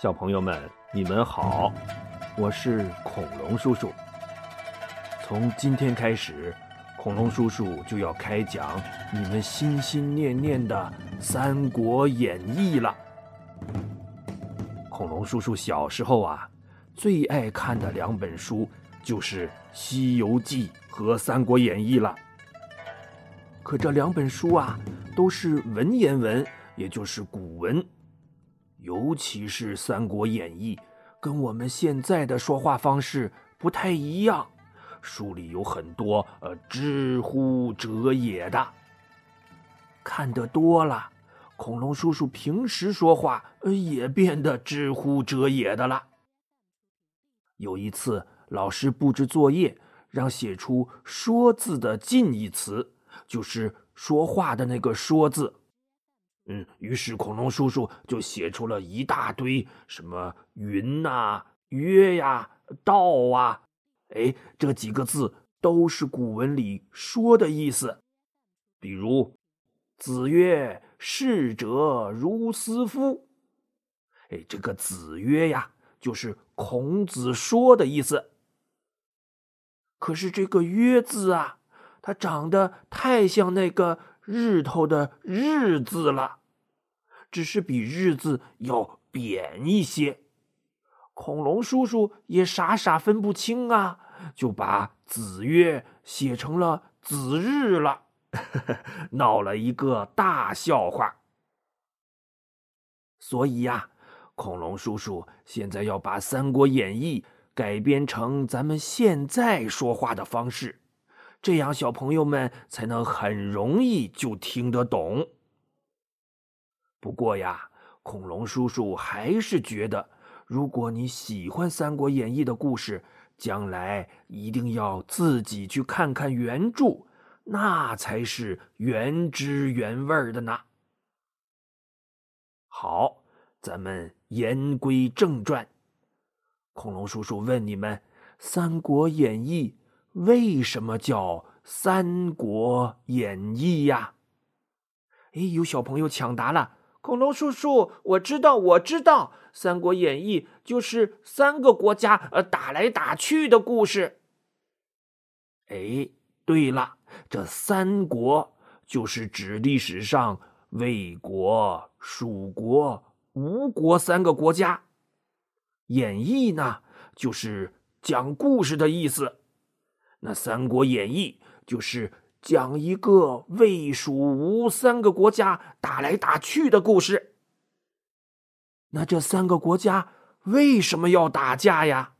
小朋友们，你们好，我是恐龙叔叔。从今天开始，恐龙叔叔就要开讲你们心心念念的《三国演义》了。恐龙叔叔小时候啊，最爱看的两本书就是《西游记》和《三国演义》了。可这两本书啊，都是文言文，也就是古文。尤其是《三国演义》，跟我们现在的说话方式不太一样，书里有很多呃“知乎者也”的。看得多了，恐龙叔叔平时说话呃也变得“知乎者也”的了。有一次，老师布置作业，让写出“说”字的近义词，就是说话的那个“说”字。嗯，于是恐龙叔叔就写出了一大堆什么“云”呐、“约”呀、“道”啊，哎，这几个字都是古文里说的意思。比如“子曰：逝者如斯夫”，哎，这个“子曰”呀，就是孔子说的意思。可是这个“曰”字啊，它长得太像那个。日头的日字了，只是比日字要扁一些。恐龙叔叔也傻傻分不清啊，就把子月写成了子日了，闹了一个大笑话。所以呀，恐龙叔叔现在要把《三国演义》改编成咱们现在说话的方式。这样，小朋友们才能很容易就听得懂。不过呀，恐龙叔叔还是觉得，如果你喜欢《三国演义》的故事，将来一定要自己去看看原著，那才是原汁原味的呢。好，咱们言归正传。恐龙叔叔问你们，《三国演义》。为什么叫《三国演义》呀？哎，有小朋友抢答了。恐龙叔叔，我知道，我知道，《三国演义》就是三个国家呃打来打去的故事。哎，对了，这三国就是指历史上魏国、蜀国、吴国三个国家。演义呢，就是讲故事的意思。那《三国演义》就是讲一个魏、蜀、吴三个国家打来打去的故事。那这三个国家为什么要打架呀？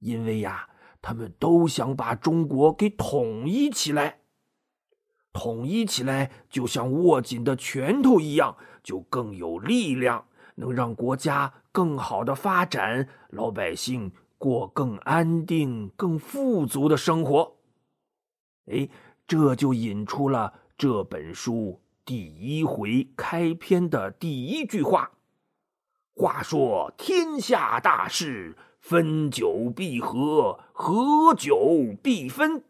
因为呀，他们都想把中国给统一起来。统一起来，就像握紧的拳头一样，就更有力量，能让国家更好的发展，老百姓。过更安定、更富足的生活，哎，这就引出了这本书第一回开篇的第一句话。话说天下大事，分久必合，合久必分。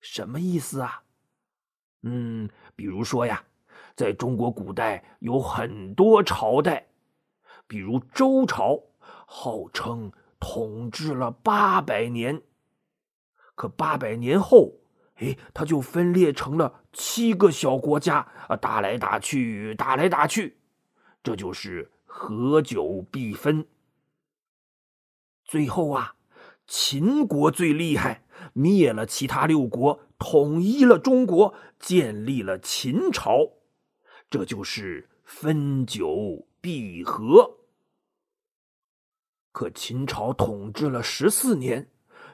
什么意思啊？嗯，比如说呀，在中国古代有很多朝代，比如周朝。号称统治了八百年，可八百年后，哎，他就分裂成了七个小国家啊，打来打去，打来打去，这就是合久必分。最后啊，秦国最厉害，灭了其他六国，统一了中国，建立了秦朝，这就是分久必合。可秦朝统治了十四年，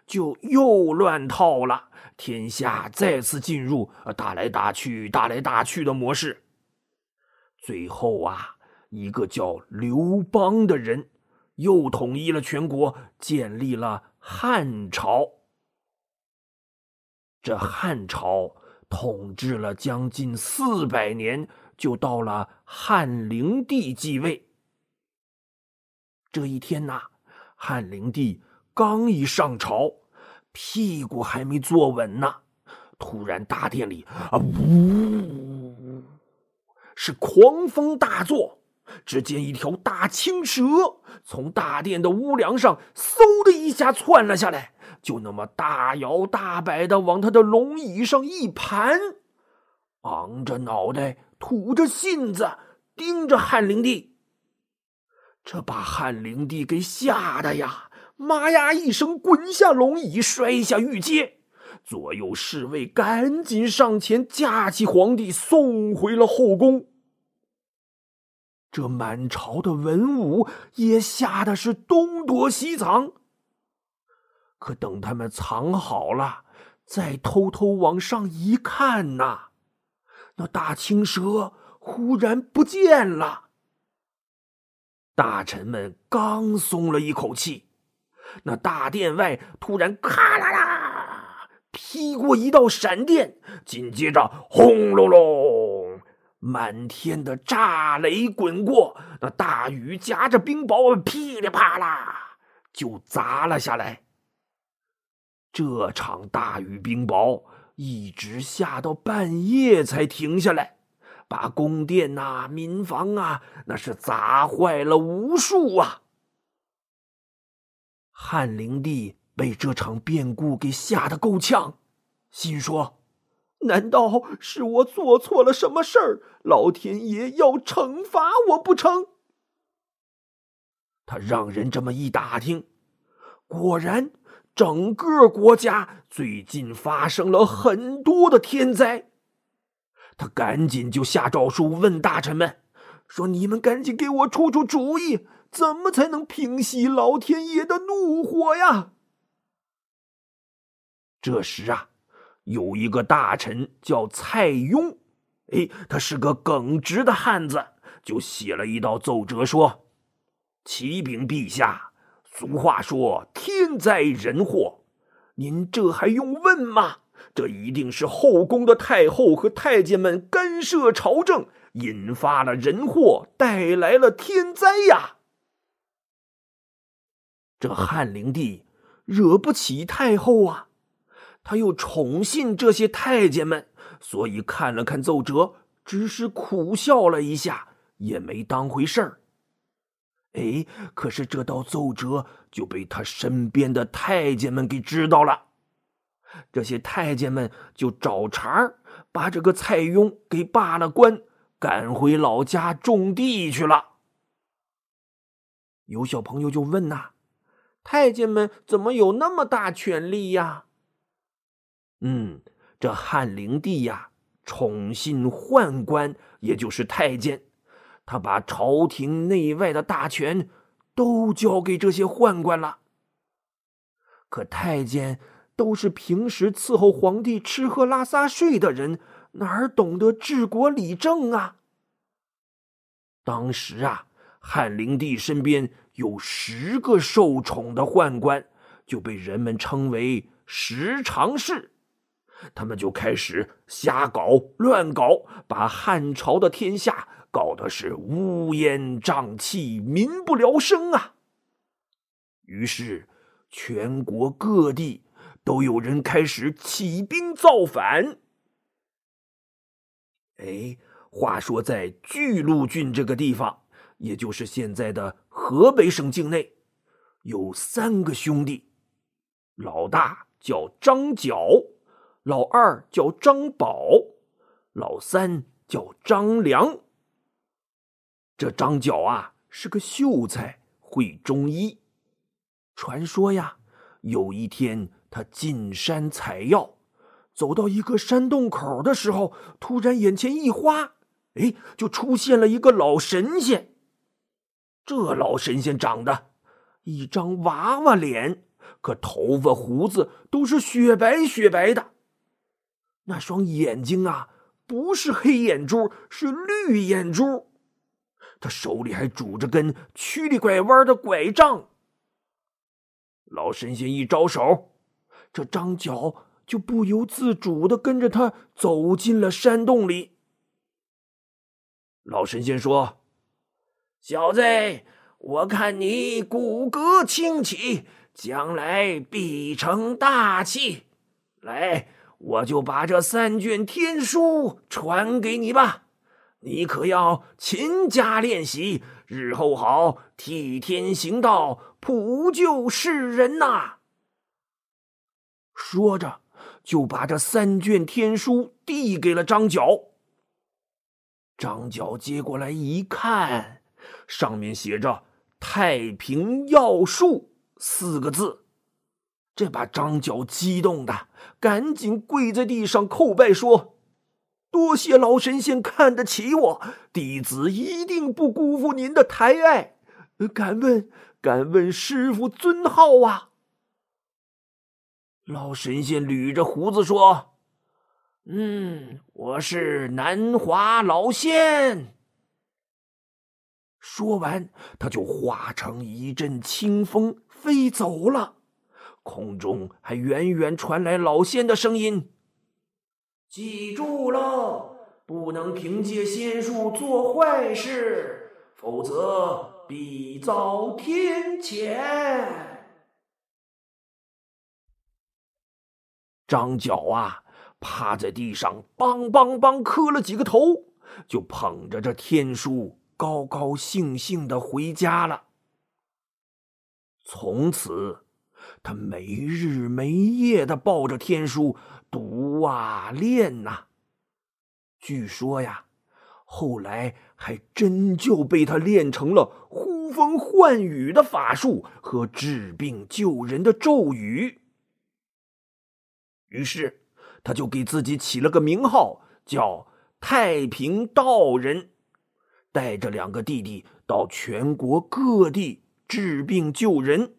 就又乱套了，天下再次进入打来打去、打来打去的模式。最后啊，一个叫刘邦的人又统一了全国，建立了汉朝。这汉朝统治了将近四百年，就到了汉灵帝继位。这一天呐。汉灵帝刚一上朝，屁股还没坐稳呢，突然大殿里啊呜，是狂风大作，只见一条大青蛇从大殿的屋梁上嗖的一下窜了下来，就那么大摇大摆的往他的龙椅上一盘，昂着脑袋，吐着信子，盯着汉灵帝。这把汉灵帝给吓得呀，妈呀一声滚下龙椅，摔下玉阶。左右侍卫赶紧上前架起皇帝，送回了后宫。这满朝的文武也吓得是东躲西藏。可等他们藏好了，再偷偷往上一看呐，那大青蛇忽然不见了。大臣们刚松了一口气，那大殿外突然咔啦啦劈过一道闪电，紧接着轰隆隆。满天的炸雷滚过，那大雨夹着冰雹，噼里啪啦就砸了下来。这场大雨冰雹一直下到半夜才停下来，把宫殿呐、民房啊，那是砸坏了无数啊！汉灵帝被这场变故给吓得够呛，心说。难道是我做错了什么事儿？老天爷要惩罚我不成？他让人这么一打听，果然整个国家最近发生了很多的天灾。他赶紧就下诏书问大臣们，说：“你们赶紧给我出出主意，怎么才能平息老天爷的怒火呀？”这时啊。有一个大臣叫蔡邕，哎，他是个耿直的汉子，就写了一道奏折说：“启禀陛下，俗话说天灾人祸，您这还用问吗？这一定是后宫的太后和太监们干涉朝政，引发了人祸，带来了天灾呀！这汉灵帝惹不起太后啊！”他又宠信这些太监们，所以看了看奏折，只是苦笑了一下，也没当回事儿。哎，可是这道奏折就被他身边的太监们给知道了，这些太监们就找茬儿把这个蔡邕给罢了官，赶回老家种地去了。有小朋友就问呐：“太监们怎么有那么大权力呀？”嗯，这汉灵帝呀，宠信宦官，也就是太监，他把朝廷内外的大权都交给这些宦官了。可太监都是平时伺候皇帝吃喝拉撒睡的人，哪儿懂得治国理政啊？当时啊，汉灵帝身边有十个受宠的宦官，就被人们称为十常侍。他们就开始瞎搞乱搞，把汉朝的天下搞得是乌烟瘴气、民不聊生啊！于是，全国各地都有人开始起兵造反。哎，话说在巨鹿郡这个地方，也就是现在的河北省境内，有三个兄弟，老大叫张角。老二叫张宝，老三叫张良。这张角啊是个秀才，会中医。传说呀，有一天他进山采药，走到一个山洞口的时候，突然眼前一花，哎，就出现了一个老神仙。这老神仙长得一张娃娃脸，可头发胡子都是雪白雪白的。那双眼睛啊，不是黑眼珠，是绿眼珠。他手里还拄着根曲里拐弯的拐杖。老神仙一招手，这张角就不由自主的跟着他走进了山洞里。老神仙说：“小子，我看你骨骼清奇，将来必成大器。来。”我就把这三卷天书传给你吧，你可要勤加练习，日后好替天行道，普救世人呐！”说着，就把这三卷天书递给了张角。张角接过来一看，上面写着“太平要术”四个字，这把张角激动的赶紧跪在地上叩拜说：“多谢老神仙看得起我，弟子一定不辜负您的抬爱。敢问，敢问师傅尊号啊？”老神仙捋着胡子说。嗯，我是南华老仙。说完，他就化成一阵清风飞走了。空中还远远传来老仙的声音：“记住喽，不能凭借仙术做坏事，否则必遭天谴。”张角啊！趴在地上，梆梆梆磕了几个头，就捧着这天书，高高兴兴的回家了。从此，他没日没夜的抱着天书读啊练呐。据说呀，后来还真就被他练成了呼风唤雨的法术和治病救人的咒语。于是。他就给自己起了个名号，叫太平道人，带着两个弟弟到全国各地治病救人。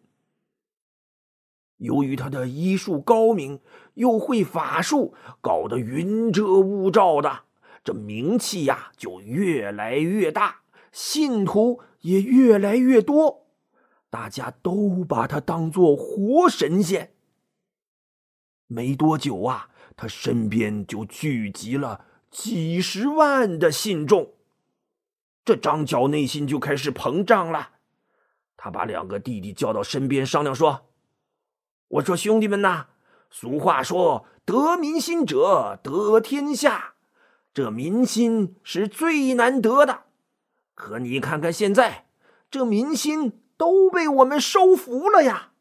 由于他的医术高明，又会法术，搞得云遮雾罩的，这名气呀就越来越大，信徒也越来越多，大家都把他当做活神仙。没多久啊。他身边就聚集了几十万的信众，这张角内心就开始膨胀了。他把两个弟弟叫到身边商量说：“我说兄弟们呐，俗话说得民心者得天下，这民心是最难得的。可你看看现在，这民心都被我们收服了呀。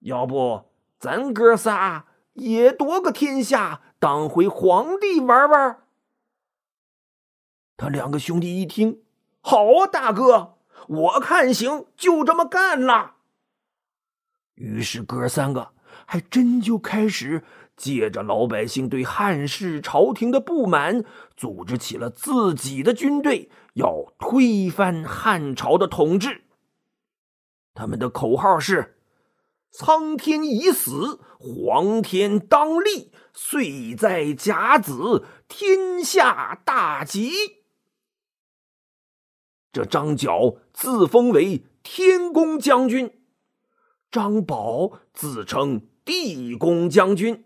要不咱哥仨？”也夺个天下，当回皇帝玩玩。他两个兄弟一听，好啊，大哥，我看行，就这么干了。于是哥三个还真就开始借着老百姓对汉室朝廷的不满，组织起了自己的军队，要推翻汉朝的统治。他们的口号是。苍天已死，黄天当立，岁在甲子，天下大吉。这张角自封为天公将军，张宝自称地公将军，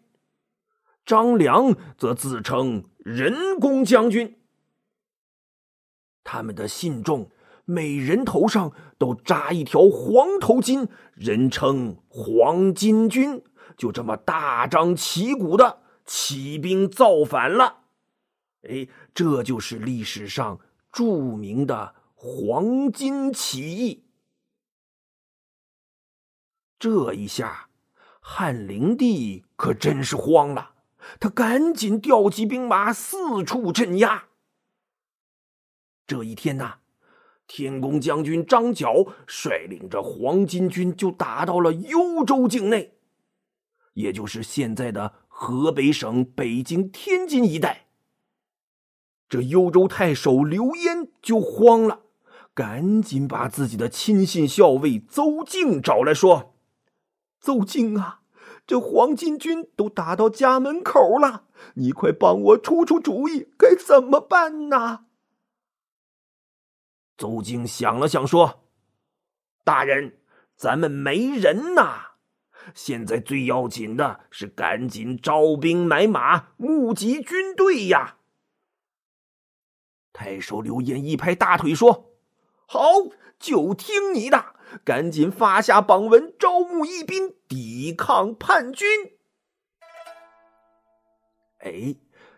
张良则自称人公将军。他们的信众。每人头上都扎一条黄头巾，人称黄巾军，就这么大张旗鼓的起兵造反了。哎，这就是历史上著名的黄巾起义。这一下，汉灵帝可真是慌了，他赶紧调集兵马四处镇压。这一天呐。天公将军张角率领着黄巾军就打到了幽州境内，也就是现在的河北省北京、天津一带。这幽州太守刘焉就慌了，赶紧把自己的亲信校尉邹靖找来说：“邹靖啊，这黄巾军都打到家门口了，你快帮我出出主意，该怎么办呢？”邹靖想了想，说：“大人，咱们没人呐。现在最要紧的是赶紧招兵买马，募集军队呀。”太守刘焉一拍大腿，说：“好，就听你的，赶紧发下榜文，招募义兵，抵抗叛军。”哎，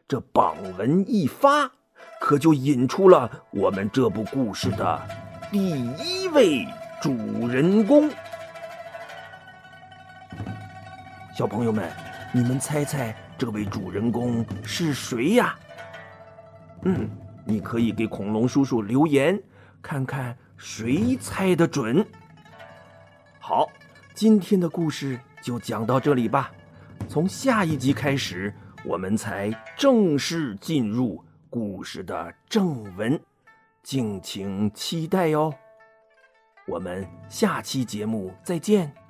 这榜文一发。可就引出了我们这部故事的第一位主人公。小朋友们，你们猜猜这位主人公是谁呀？嗯，你可以给恐龙叔叔留言，看看谁猜得准。好，今天的故事就讲到这里吧。从下一集开始，我们才正式进入故事的正文，敬请期待哟。我们下期节目再见。